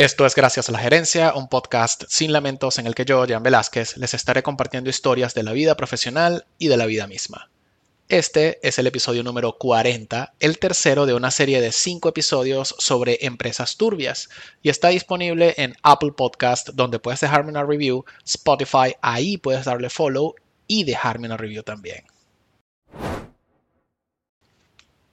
Esto es Gracias a la Gerencia, un podcast sin lamentos en el que yo, Jan Velázquez, les estaré compartiendo historias de la vida profesional y de la vida misma. Este es el episodio número 40, el tercero de una serie de cinco episodios sobre empresas turbias, y está disponible en Apple Podcast, donde puedes dejarme una review, Spotify, ahí puedes darle follow y dejarme una review también.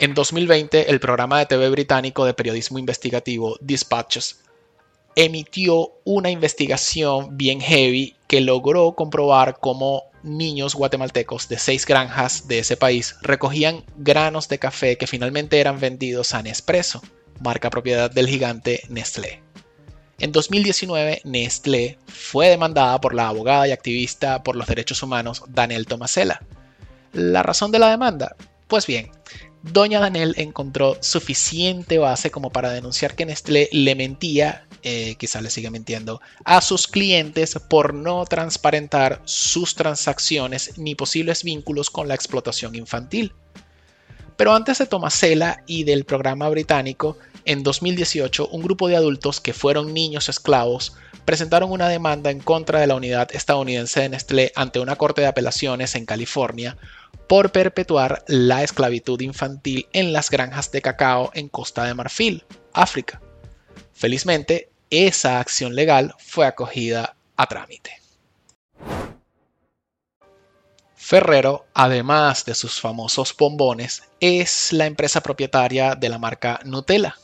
En 2020, el programa de TV británico de periodismo investigativo Dispatches emitió una investigación bien heavy que logró comprobar cómo niños guatemaltecos de seis granjas de ese país recogían granos de café que finalmente eran vendidos a Nespresso, marca propiedad del gigante Nestlé. En 2019, Nestlé fue demandada por la abogada y activista por los derechos humanos Daniel Tomasela. ¿La razón de la demanda? Pues bien, Doña Danel encontró suficiente base como para denunciar que Nestlé le mentía, eh, quizá le sigue mintiendo, a sus clientes por no transparentar sus transacciones ni posibles vínculos con la explotación infantil. Pero antes de Tomasela y del programa británico, en 2018 un grupo de adultos que fueron niños esclavos presentaron una demanda en contra de la unidad estadounidense de Nestlé ante una corte de apelaciones en California por perpetuar la esclavitud infantil en las granjas de cacao en Costa de Marfil, África. Felizmente, esa acción legal fue acogida a trámite. Ferrero, además de sus famosos bombones, es la empresa propietaria de la marca Nutella.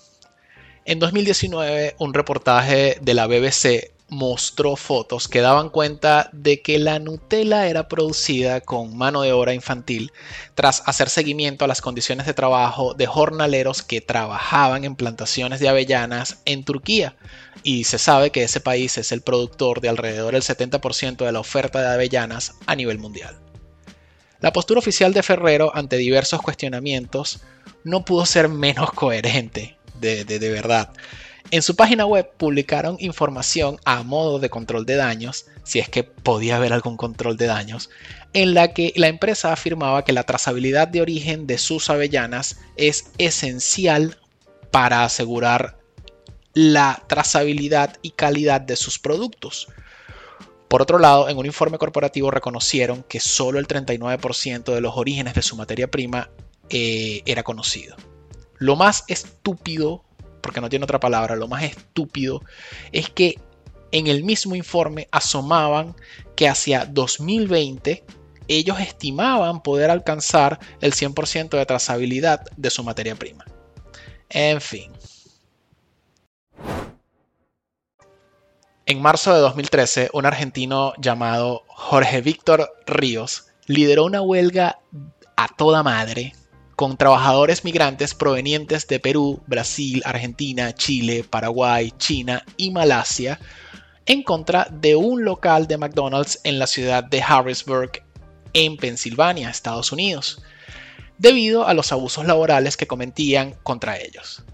En 2019, un reportaje de la BBC mostró fotos que daban cuenta de que la Nutella era producida con mano de obra infantil tras hacer seguimiento a las condiciones de trabajo de jornaleros que trabajaban en plantaciones de avellanas en Turquía. Y se sabe que ese país es el productor de alrededor del 70% de la oferta de avellanas a nivel mundial. La postura oficial de Ferrero ante diversos cuestionamientos no pudo ser menos coherente, de, de verdad. En su página web publicaron información a modo de control de daños, si es que podía haber algún control de daños, en la que la empresa afirmaba que la trazabilidad de origen de sus avellanas es esencial para asegurar la trazabilidad y calidad de sus productos. Por otro lado, en un informe corporativo reconocieron que solo el 39% de los orígenes de su materia prima eh, era conocido. Lo más estúpido porque no tiene otra palabra, lo más estúpido, es que en el mismo informe asomaban que hacia 2020 ellos estimaban poder alcanzar el 100% de trazabilidad de su materia prima. En fin. En marzo de 2013, un argentino llamado Jorge Víctor Ríos lideró una huelga a toda madre con trabajadores migrantes provenientes de Perú, Brasil, Argentina, Chile, Paraguay, China y Malasia en contra de un local de McDonald's en la ciudad de Harrisburg, en Pensilvania, Estados Unidos, debido a los abusos laborales que cometían contra ellos.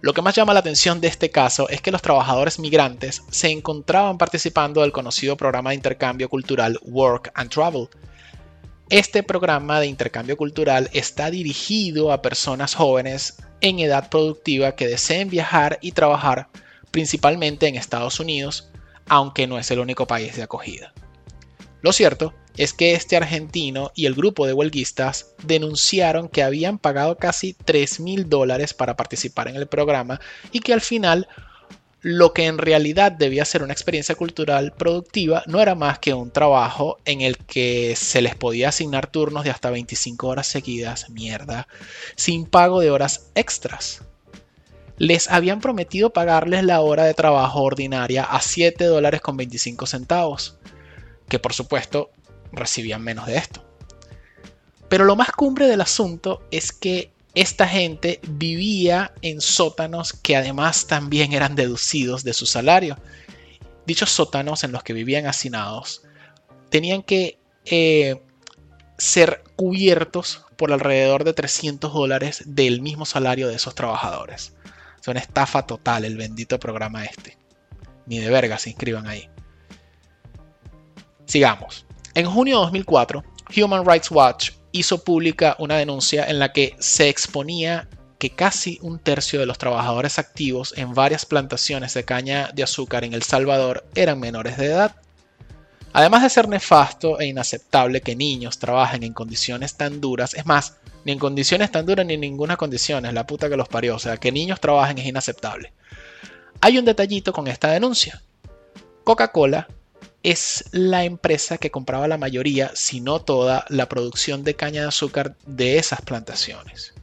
Lo que más llama la atención de este caso es que los trabajadores migrantes se encontraban participando del conocido programa de intercambio cultural Work and Travel, este programa de intercambio cultural está dirigido a personas jóvenes en edad productiva que deseen viajar y trabajar principalmente en Estados Unidos, aunque no es el único país de acogida. Lo cierto es que este argentino y el grupo de huelguistas denunciaron que habían pagado casi 3 mil dólares para participar en el programa y que al final lo que en realidad debía ser una experiencia cultural productiva no era más que un trabajo en el que se les podía asignar turnos de hasta 25 horas seguidas, mierda, sin pago de horas extras. les habían prometido pagarles la hora de trabajo ordinaria a 7 dólares con 25 centavos, que por supuesto recibían menos de esto. Pero lo más cumbre del asunto es que esta gente vivía en sótanos que además también eran deducidos de su salario. Dichos sótanos en los que vivían hacinados tenían que eh, ser cubiertos por alrededor de 300 dólares del mismo salario de esos trabajadores. Es una estafa total el bendito programa este. Ni de verga se inscriban ahí. Sigamos. En junio de 2004, Human Rights Watch hizo pública una denuncia en la que se exponía que casi un tercio de los trabajadores activos en varias plantaciones de caña de azúcar en El Salvador eran menores de edad. Además de ser nefasto e inaceptable que niños trabajen en condiciones tan duras, es más, ni en condiciones tan duras ni en ninguna condición, la puta que los parió, o sea, que niños trabajen es inaceptable. Hay un detallito con esta denuncia. Coca-Cola es la empresa que compraba la mayoría, si no toda, la producción de caña de azúcar de esas plantaciones.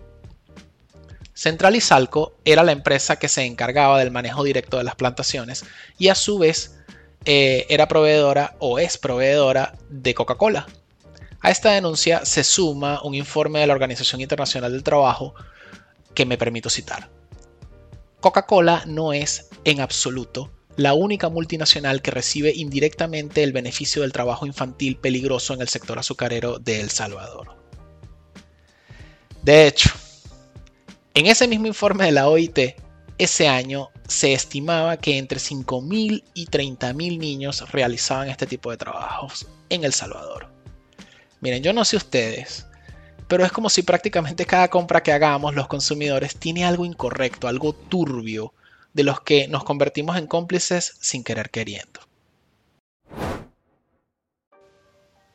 Central Salco era la empresa que se encargaba del manejo directo de las plantaciones y a su vez eh, era proveedora o es proveedora de Coca-Cola. A esta denuncia se suma un informe de la Organización Internacional del Trabajo que me permito citar. Coca-Cola no es en absoluto la única multinacional que recibe indirectamente el beneficio del trabajo infantil peligroso en el sector azucarero de El Salvador. De hecho, en ese mismo informe de la OIT, ese año se estimaba que entre 5.000 y 30.000 niños realizaban este tipo de trabajos en El Salvador. Miren, yo no sé ustedes, pero es como si prácticamente cada compra que hagamos los consumidores tiene algo incorrecto, algo turbio, de los que nos convertimos en cómplices sin querer queriendo.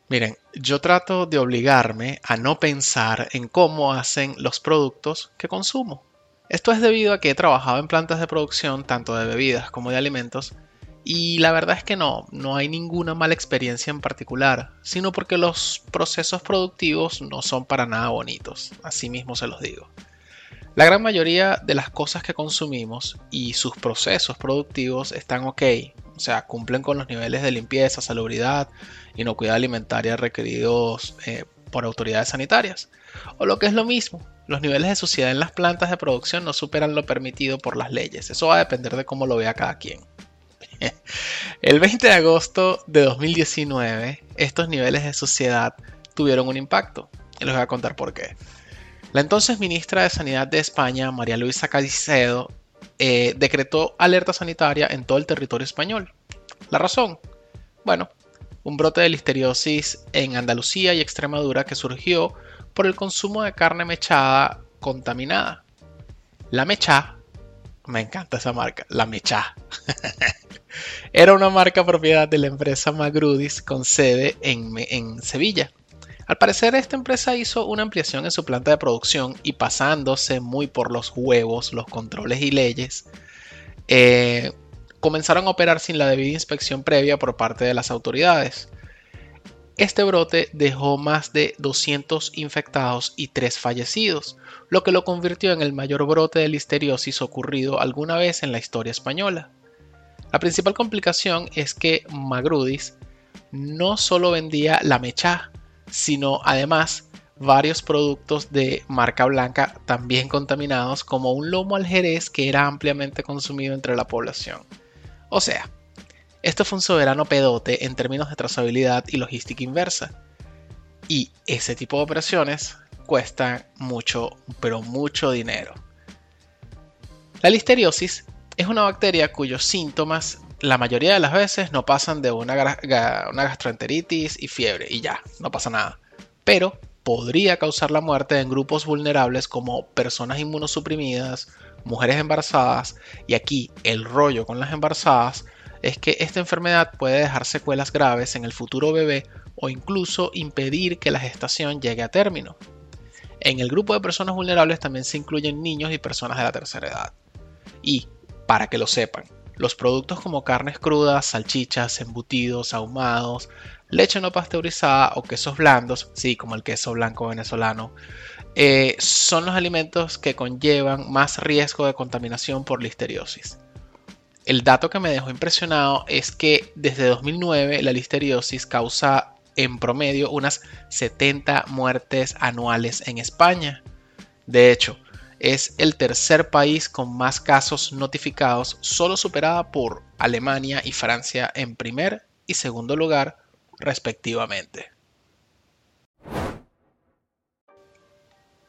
Miren, yo trato de obligarme a no pensar en cómo hacen los productos que consumo. Esto es debido a que he trabajado en plantas de producción tanto de bebidas como de alimentos y la verdad es que no, no hay ninguna mala experiencia en particular, sino porque los procesos productivos no son para nada bonitos, así mismo se los digo. La gran mayoría de las cosas que consumimos y sus procesos productivos están ok, o sea, cumplen con los niveles de limpieza, salubridad, inocuidad alimentaria requeridos eh, por autoridades sanitarias. O lo que es lo mismo, los niveles de suciedad en las plantas de producción no superan lo permitido por las leyes. Eso va a depender de cómo lo vea cada quien. El 20 de agosto de 2019, estos niveles de suciedad tuvieron un impacto. Y les voy a contar por qué. La entonces ministra de Sanidad de España, María Luisa Caicedo, eh, decretó alerta sanitaria en todo el territorio español. ¿La razón? Bueno, un brote de listeriosis en Andalucía y Extremadura que surgió por el consumo de carne mechada contaminada. La mecha, me encanta esa marca, la mecha, era una marca propiedad de la empresa Magrudis con sede en, en Sevilla. Al parecer esta empresa hizo una ampliación en su planta de producción y pasándose muy por los huevos los controles y leyes, eh, comenzaron a operar sin la debida inspección previa por parte de las autoridades. Este brote dejó más de 200 infectados y 3 fallecidos, lo que lo convirtió en el mayor brote de listeriosis ocurrido alguna vez en la historia española. La principal complicación es que Magrudis no solo vendía la mecha, sino además varios productos de marca blanca también contaminados como un lomo al jerez que era ampliamente consumido entre la población. O sea, esto fue un soberano pedote en términos de trazabilidad y logística inversa. Y ese tipo de operaciones cuestan mucho, pero mucho dinero. La listeriosis es una bacteria cuyos síntomas la mayoría de las veces no pasan de una, gastroenteritis y fiebre y ya, no pasa nada. Pero podría causar la muerte en grupos vulnerables como personas inmunosuprimidas, mujeres embarazadas y aquí el rollo con las embarazadas es que esta enfermedad puede dejar secuelas graves en el futuro bebé o incluso impedir que la gestación llegue a término. En el grupo de personas vulnerables también se incluyen niños y personas de la tercera edad. Y, para que lo sepan, Los productos como carnes crudas, salchichas, embutidos, ahumados, leche no pasteurizada o quesos blandos, sí, como el queso blanco venezolano, eh, son los alimentos que conllevan más riesgo de contaminación por listeriosis. El dato que me dejó impresionado es que desde 2009 la listeriosis causa en promedio unas 70 muertes anuales en España. De hecho, es el tercer país con más casos notificados, solo superada por Alemania y Francia en primer y segundo lugar, respectivamente.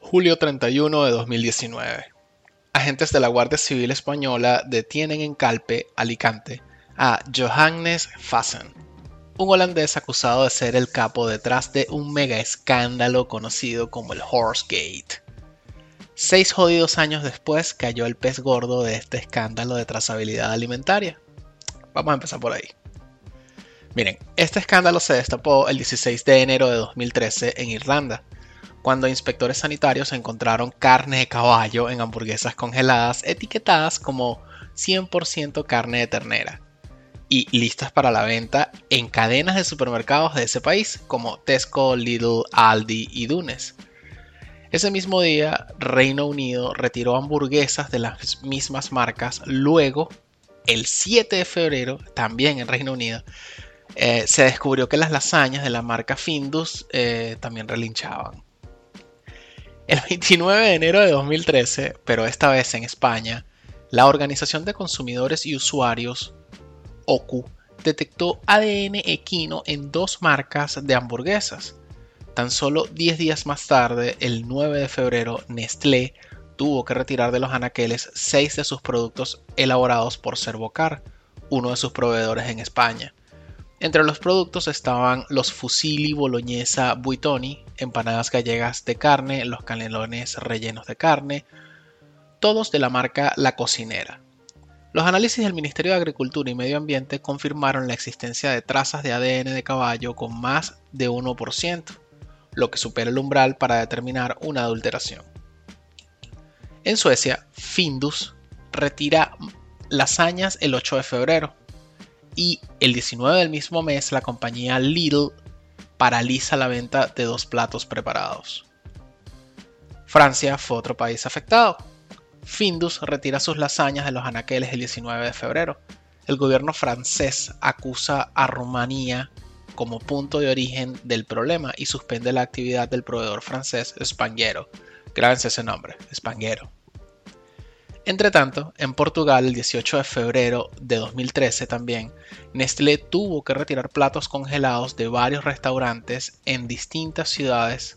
Julio 31 de 2019. Agentes de la Guardia Civil Española detienen en Calpe, Alicante, a Johannes Fassen, un holandés acusado de ser el capo detrás de un mega escándalo conocido como el Horsegate. Seis jodidos años después cayó el pez gordo de este escándalo de trazabilidad alimentaria. Vamos a empezar por ahí. Miren, este escándalo se destapó el 16 de enero de 2013 en Irlanda, cuando inspectores sanitarios encontraron carne de caballo en hamburguesas congeladas etiquetadas como 100% carne de ternera y listas para la venta en cadenas de supermercados de ese país como Tesco, Lidl, Aldi y Dunes. Ese mismo día, Reino Unido retiró hamburguesas de las mismas marcas. Luego, el 7 de febrero, también en Reino Unido, eh, se descubrió que las lasañas de la marca Findus eh, también relinchaban. El 29 de enero de 2013, pero esta vez en España, la Organización de Consumidores y Usuarios, OCU, detectó ADN equino en dos marcas de hamburguesas. Tan solo 10 días más tarde, el 9 de febrero, Nestlé tuvo que retirar de los anaqueles 6 de sus productos elaborados por Servocar, uno de sus proveedores en España. Entre los productos estaban los fusilli boloñesa buitoni, empanadas gallegas de carne, los canelones rellenos de carne, todos de la marca La Cocinera. Los análisis del Ministerio de Agricultura y Medio Ambiente confirmaron la existencia de trazas de ADN de caballo con más de 1% lo que supera el umbral para determinar una adulteración. En Suecia, Findus retira lasañas el 8 de febrero y el 19 del mismo mes la compañía Lidl paraliza la venta de dos platos preparados. Francia fue otro país afectado. Findus retira sus lasañas de los anaqueles el 19 de febrero. El gobierno francés acusa a Rumanía como punto de origen del problema y suspende la actividad del proveedor francés Spanghero. Grábense ese nombre, Spanghero. Entre tanto, en Portugal, el 18 de febrero de 2013 también, Nestlé tuvo que retirar platos congelados de varios restaurantes en distintas ciudades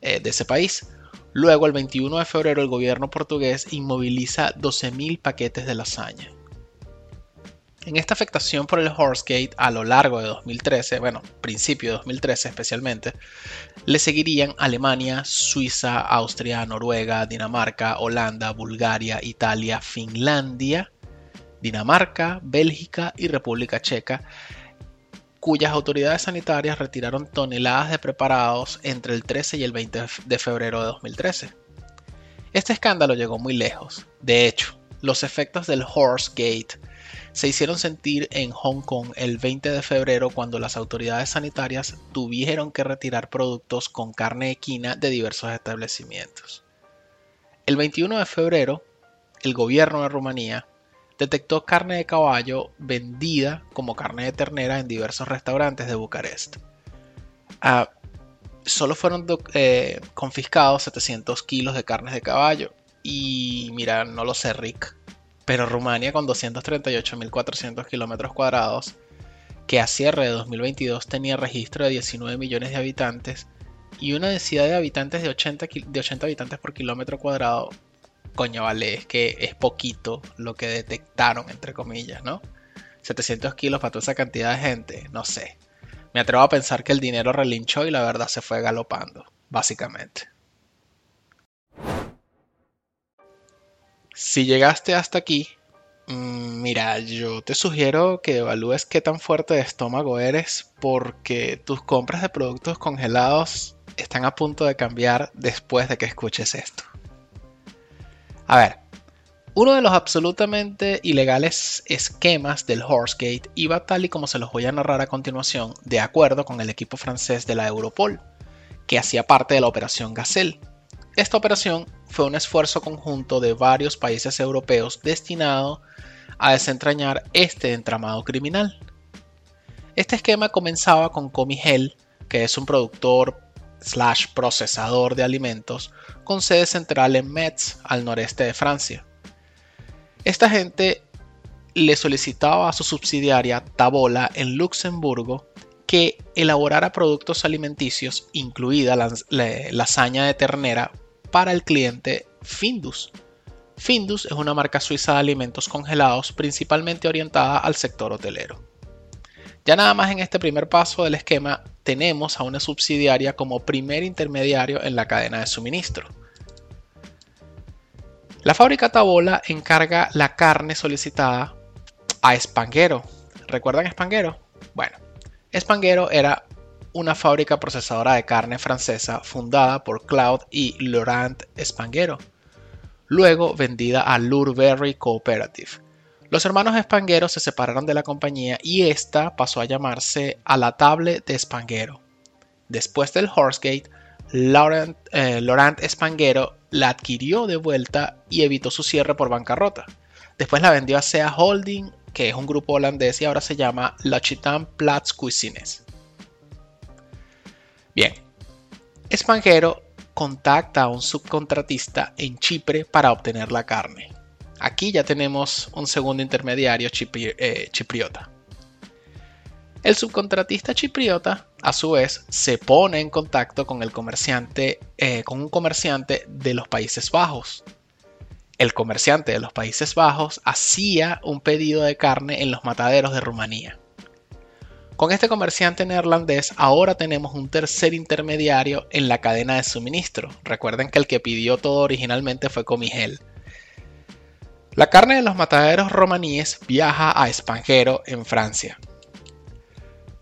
eh, de ese país. Luego, el 21 de febrero, el gobierno portugués inmoviliza 12.000 paquetes de lasaña. En esta afectación por el Horsegate a lo largo de 2013, bueno, principio de 2013 especialmente, le seguirían Alemania, Suiza, Austria, Noruega, Dinamarca, Holanda, Bulgaria, Italia, Finlandia, Dinamarca, Bélgica y República Checa, cuyas autoridades sanitarias retiraron toneladas de preparados entre el 13 y el 20 de febrero de 2013. Este escándalo llegó muy lejos. De hecho, los efectos del Horsegate se hicieron sentir en Hong Kong el 20 de febrero cuando las autoridades sanitarias tuvieron que retirar productos con carne equina de diversos establecimientos. El 21 de febrero, el gobierno de Rumanía detectó carne de caballo vendida como carne de ternera en diversos restaurantes de Bucarest. Ah, solo fueron eh, confiscados 700 kilos de carnes de caballo. Y mira, no lo sé, Rick pero Rumania con 238.400 kilómetros cuadrados, que a cierre de 2022 tenía registro de 19 millones de habitantes y una densidad de habitantes de 80, de 80 habitantes por kilómetro cuadrado, coño, vale, es que es poquito lo que detectaron, entre comillas, ¿no? 700 kilos para toda esa cantidad de gente, no sé. Me atrevo a pensar que el dinero relinchó y la verdad se fue galopando, básicamente. Si llegaste hasta aquí, mm, mira, yo te sugiero que evalúes qué tan fuerte de estómago eres porque tus compras de productos congelados están a punto de cambiar después de que escuches esto. A ver, Uno de los absolutamente ilegales esquemas del Horsegate iba tal y como se los voy a narrar a continuación, de acuerdo con el equipo francés de la Europol, que hacía parte de la Operación Gazelle. Esta operación fue un esfuerzo conjunto de varios países europeos destinado a desentrañar este entramado criminal. Este esquema comenzaba con Comigel, que es un productor slash procesador de alimentos con sede central en Metz, al noreste de Francia. Esta gente le solicitaba a su subsidiaria Tabola en Luxemburgo que elaborara productos alimenticios, incluida la, lasaña de ternera, para el cliente Findus. Findus es una marca suiza de alimentos congelados principalmente orientada al sector hotelero. Ya nada más en este primer paso del esquema tenemos a una subsidiaria como primer intermediario en la cadena de suministro. La fábrica Tabola encarga la carne solicitada a Espanguero. ¿Recuerdan Espanguero? Bueno, Espanguero era una fábrica procesadora de carne francesa fundada por Claude y Laurent Espanguero, luego vendida a Lurberry Cooperative. Los hermanos Espanguero se separaron de la compañía y esta pasó a llamarse a la Table de Espanguero. Después del Horsegate, Laurent, eh, la adquirió de vuelta y evitó su cierre por bancarrota. Después la vendió a SEA Holding, que es un grupo holandés y ahora se llama L'Occitane Platz Cuisines. Bien, Espanjero contacta a un subcontratista en Chipre para obtener la carne. Aquí ya tenemos un segundo intermediario eh, chipriota. El subcontratista chipriota, a su vez, se pone en contacto con el comerciante, eh, con un comerciante de los Países Bajos. El comerciante de los Países Bajos hacía un pedido de carne en los mataderos de Rumanía. Con este comerciante neerlandés ahora tenemos un tercer intermediario en la cadena de suministro. Recuerden que el que pidió todo originalmente fue Comigel. La carne de los mataderos romaníes viaja a Espanjero en Francia.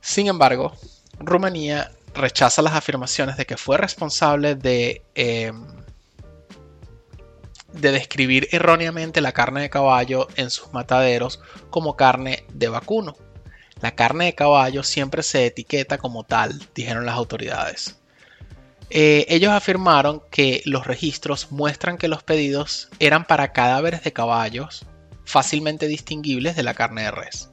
Sin embargo, Rumanía rechaza las afirmaciones de que fue responsable de, em, de describir erróneamente la carne de caballo en sus mataderos como carne de vacuno. La carne de caballo siempre se etiqueta como tal, dijeron las autoridades. Eh, ellos afirmaron que los registros muestran que los pedidos eran para cadáveres de caballos fácilmente distinguibles de la carne de res.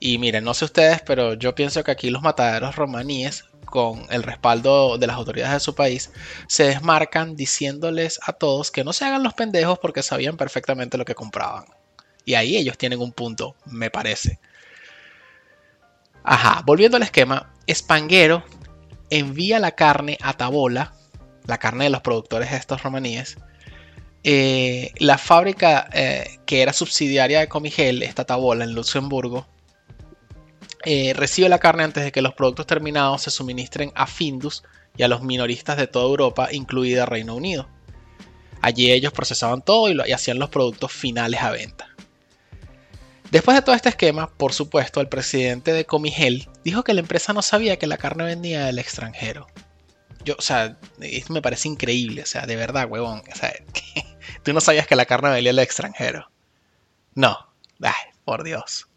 Y miren, no sé ustedes, pero yo pienso que aquí los mataderos romaníes, con el respaldo de las autoridades de su país, se desmarcan diciéndoles a todos que no se hagan los pendejos porque sabían perfectamente lo que compraban. Y ahí ellos tienen un punto, me parece. Ajá, volviendo al esquema, Espanguero envía la carne a Tabola, la carne de los productores de estos romaníes. Eh, la fábrica eh, que era subsidiaria de Comigel, esta Tabola en Luxemburgo, eh, recibe la carne antes de que los productos terminados se suministren a Findus y a los minoristas de toda Europa, incluida Reino Unido. Allí ellos procesaban todo y, hacían los productos finales a venta. Después de todo este esquema, por supuesto, el presidente de Comigel dijo que la empresa no sabía que la carne venía del extranjero. Yo, o sea, esto me parece increíble, o sea, de verdad, huevón. O sea, tú no sabías que la carne venía del extranjero. No, ay, por Dios.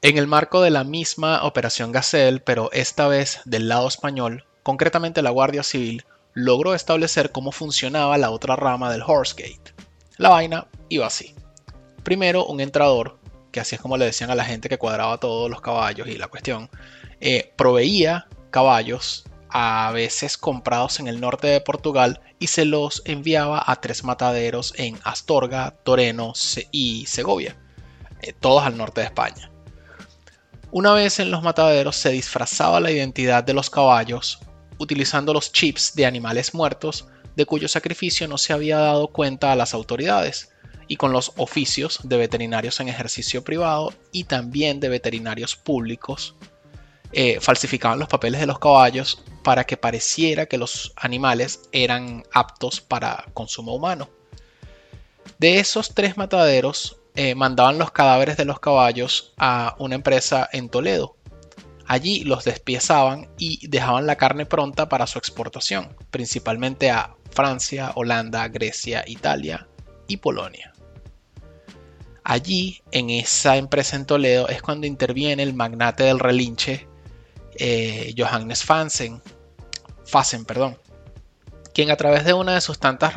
En el marco de la misma Operación Gazelle, pero esta vez del lado español, concretamente la Guardia Civil, logró establecer cómo funcionaba la otra rama del Horsegate. La vaina iba así. Primero, un entrador, que así es como le decían a la gente que cuadraba todos los caballos y la cuestión, eh, proveía caballos a veces comprados en el norte de Portugal y se los enviaba a tres mataderos en Astorga, Toreno y Segovia, eh, todos al norte de España. Una vez en los mataderos se disfrazaba la identidad de los caballos utilizando los chips de animales muertos de cuyo sacrificio no se había dado cuenta a las autoridades y con los oficios de veterinarios en ejercicio privado y también de veterinarios públicos eh, falsificaban los papeles de los caballos para que pareciera que los animales eran aptos para consumo humano. De esos tres mataderos, eh, mandaban los cadáveres de los caballos a una empresa en Toledo. Allí los despiezaban y dejaban la carne pronta para su exportación, principalmente a Francia, Holanda, Grecia, Italia y Polonia. Allí, en esa empresa en Toledo, es cuando interviene el magnate del relinche, eh, Johannes Fansen, Fassen, perdón, quien a través de una de sus tantas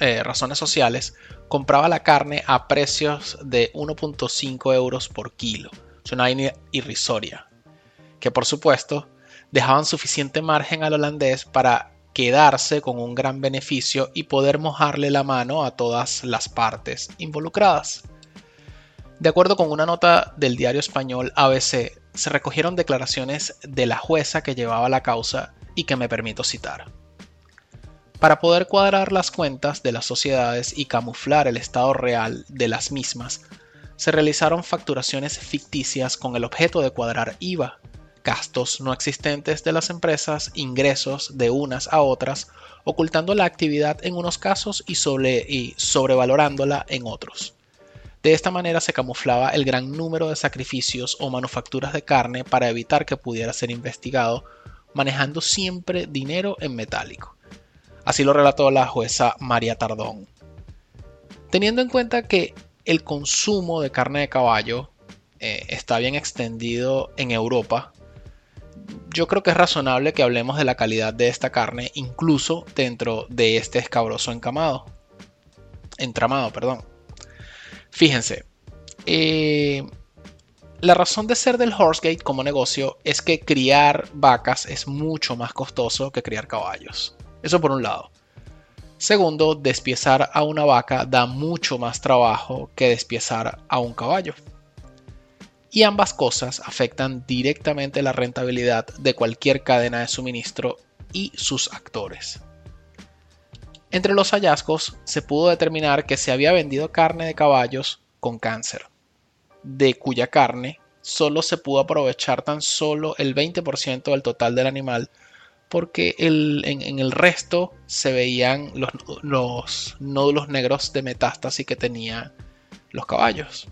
eh, razones sociales compraba la carne a precios de 1.5 euros por kilo. Una irrisoria, que por supuesto dejaban suficiente margen al holandés para quedarse con un gran beneficio y poder mojarle la mano a todas las partes involucradas. De acuerdo con una nota del diario español ABC, se recogieron declaraciones de la jueza que llevaba la causa y que me permito citar. Para poder cuadrar las cuentas de las sociedades y camuflar el estado real de las mismas, se realizaron facturaciones ficticias con el objeto de cuadrar IVA, gastos no existentes de las empresas, ingresos de unas a otras, ocultando la actividad en unos casos y, y sobrevalorándola en otros. De esta manera se camuflaba el gran número de sacrificios o manufacturas de carne para evitar que pudiera ser investigado, manejando siempre dinero en metálico. Así lo relató la jueza María Tardón. Teniendo en cuenta que el consumo de carne de caballo eh, está bien extendido en Europa, yo creo que es razonable que hablemos de la calidad de esta carne, incluso dentro de este escabroso encamado. Entramado, perdón. Fíjense, eh, la razón de ser del Horsegate como negocio es que criar vacas es mucho más costoso que criar caballos. Eso por un lado. Segundo, despiezar a una vaca da mucho más trabajo que despiezar a un caballo y ambas cosas afectan directamente la rentabilidad de cualquier cadena de suministro y sus actores. Entre los hallazgos se pudo determinar que se había vendido carne de caballos con cáncer, de cuya carne solo se pudo aprovechar tan solo el 20% del total del animal porque en, el resto se veían los, los nódulos negros de metástasis que tenían los caballos.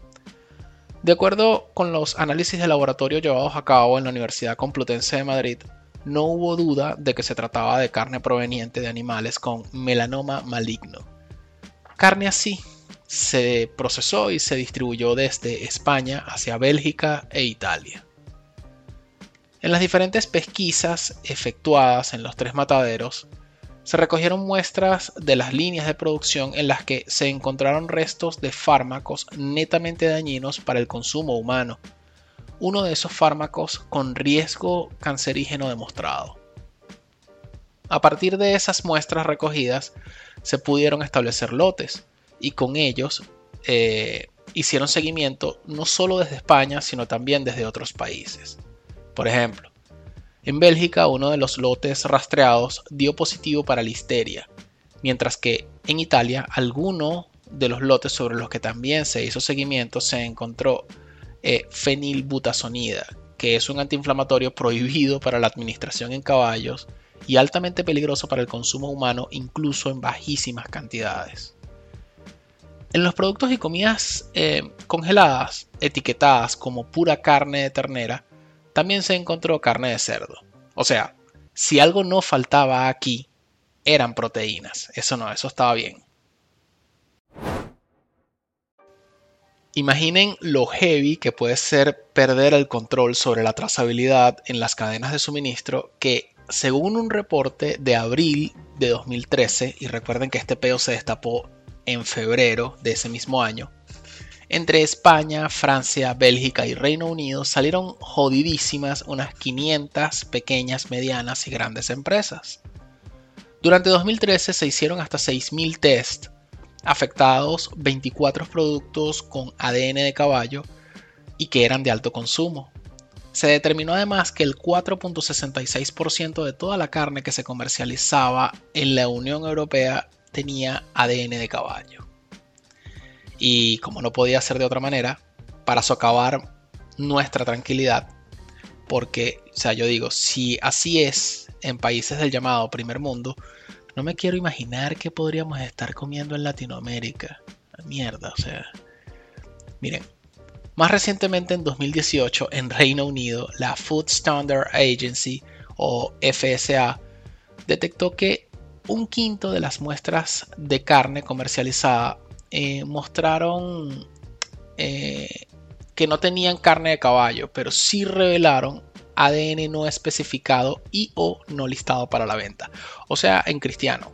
De acuerdo con los análisis de laboratorio llevados a cabo en la Universidad Complutense de Madrid, no hubo duda de que se trataba de carne proveniente de animales con melanoma maligno. Carne así se procesó y se distribuyó desde España hacia Bélgica e Italia. En las diferentes pesquisas efectuadas en los tres mataderos, se recogieron muestras de las líneas de producción en las que se encontraron restos de fármacos netamente dañinos para el consumo humano, uno de esos fármacos con riesgo cancerígeno demostrado. A partir de esas muestras recogidas, se pudieron establecer lotes y con ellos eh, hicieron seguimiento no solo desde España, sino también desde otros países. Por ejemplo, en Bélgica, uno de los lotes rastreados dio positivo para listeria, mientras que en Italia, alguno de los lotes sobre los que también se hizo seguimiento se encontró eh, fenilbutazonida, que es un antiinflamatorio prohibido para la administración en caballos y altamente peligroso para el consumo humano, incluso en bajísimas cantidades. En los productos y comidas eh, congeladas, etiquetadas como pura carne de ternera, también se encontró carne de cerdo. O sea, si algo no faltaba aquí, eran proteínas. Eso no, eso estaba bien. Imaginen lo heavy que puede ser perder el control sobre la trazabilidad en las cadenas de suministro que, según un reporte de abril de 2013, y recuerden que este peo se destapó en febrero de ese mismo año, entre España, Francia, Bélgica y Reino Unido salieron jodidísimas unas 500 pequeñas, medianas y grandes empresas. Durante 2013 se hicieron hasta 6.000 test afectados 24 productos con ADN de caballo y que eran de alto consumo. Se determinó además que el 4.66% de toda la carne que se comercializaba en la Unión Europea tenía ADN de caballo. Y como no podía ser de otra manera, para socavar nuestra tranquilidad, porque, o sea, yo digo, si así es en países del llamado primer mundo, no me quiero imaginar qué podríamos estar comiendo en Latinoamérica. Mierda, o sea. Miren, más recientemente en 2018 en Reino Unido, la Food Standard Agency o FSA detectó que un quinto de las muestras de carne comercializada eh, mostraron eh, que no tenían carne de caballo, pero sí revelaron ADN no especificado y o no listado para la venta. O sea, en cristiano.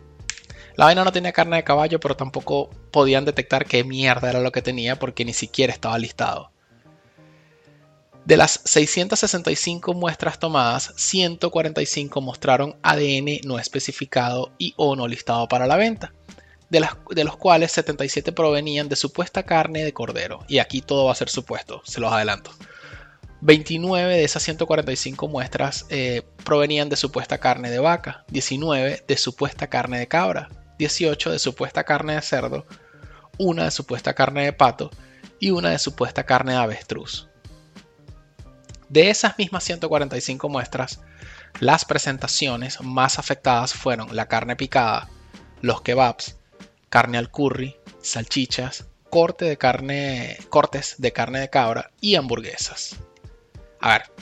La vaina no tenía carne de caballo, pero tampoco podían detectar qué mierda era lo que tenía porque ni siquiera estaba listado. De las 665 muestras tomadas, 145 mostraron ADN no especificado y o no listado para la venta, de, de, los cuales 77 provenían de supuesta carne de cordero. Y aquí todo va a ser supuesto, se los adelanto. 29 de esas 145 muestras eh, provenían de supuesta carne de vaca, 19 de supuesta carne de cabra, 18 de supuesta carne de cerdo, una de supuesta carne de pato y una de supuesta carne de avestruz. De esas mismas 145 muestras, las presentaciones más afectadas fueron la carne picada, los kebabs, carne al curry, salchichas, corte de carne, cortes de carne de cabra y hamburguesas. A ver,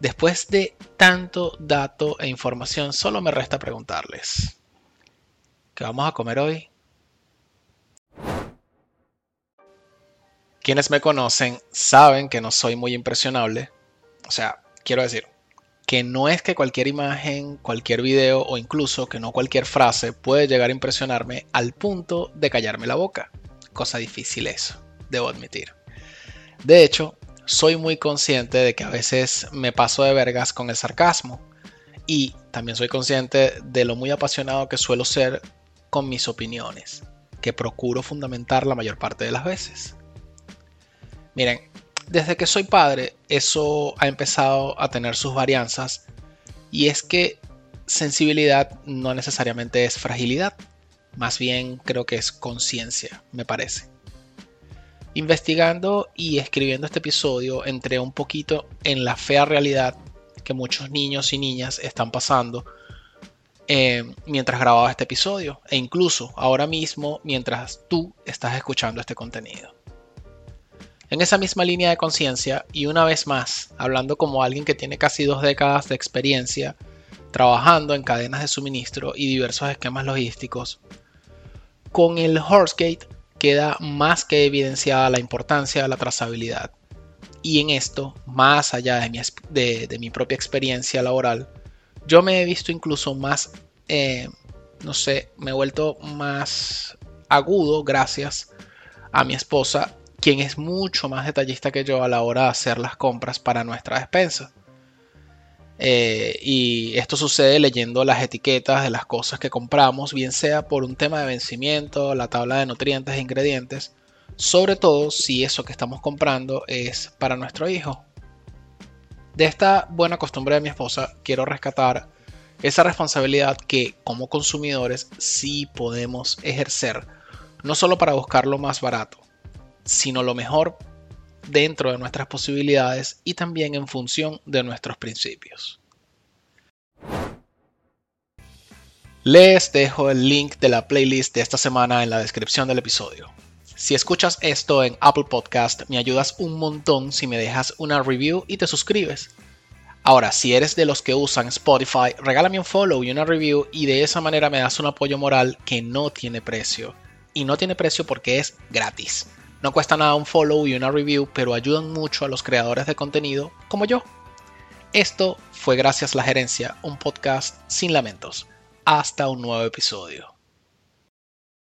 después de tanto dato e información, solo me resta preguntarles, ¿qué vamos a comer hoy? Quienes me conocen saben que no soy muy impresionable o sea, quiero decir que no es que cualquier imagen, cualquier video o incluso que no cualquier frase puede llegar a impresionarme al punto de callarme la boca. Cosa difícil eso, debo admitir. De hecho, soy muy consciente de que a veces me paso de vergas con el sarcasmo y también soy consciente de lo muy apasionado que suelo ser con mis opiniones, que procuro fundamentar la mayor parte de las veces. Miren, desde que soy padre, eso ha empezado a tener sus varianzas y es que sensibilidad no necesariamente es fragilidad, más bien creo que es conciencia, me parece. Investigando y escribiendo este episodio entré un poquito en la fea realidad que muchos niños y niñas están pasando eh, mientras grababa este episodio e incluso ahora mismo mientras tú estás escuchando este contenido. En esa misma línea de conciencia, y una vez más, hablando como alguien que tiene casi dos décadas de experiencia trabajando en cadenas de suministro y diversos esquemas logísticos, con el Horsegate queda más que evidenciada la importancia de la trazabilidad. Y en esto, más allá de mi, propia experiencia laboral, yo me he visto incluso más, eh, no sé, me he vuelto más agudo gracias a mi esposa quien es mucho más detallista que yo a la hora de hacer las compras para nuestra despensa. Eh, y esto sucede leyendo las etiquetas de las cosas que compramos, bien sea por un tema de vencimiento, la tabla de nutrientes e ingredientes, sobre todo si eso que estamos comprando es para nuestro hijo. De esta buena costumbre de mi esposa, quiero rescatar esa responsabilidad que como consumidores sí podemos ejercer, no solo para buscar lo más barato, sino lo mejor dentro de nuestras posibilidades y también en función de nuestros principios. Les dejo el link de la playlist de esta semana en la descripción del episodio. Si escuchas esto en Apple Podcast, me ayudas un montón si me dejas una review y te suscribes. Ahora, si eres de los que usan Spotify, regálame un follow y una review y de esa manera me das un apoyo moral que no tiene precio. Y no tiene precio porque es gratis. No cuesta nada un follow y una review, pero ayudan mucho a los creadores de contenido como yo. Esto fue Gracias la Gerencia, un podcast sin lamentos. Hasta un nuevo episodio.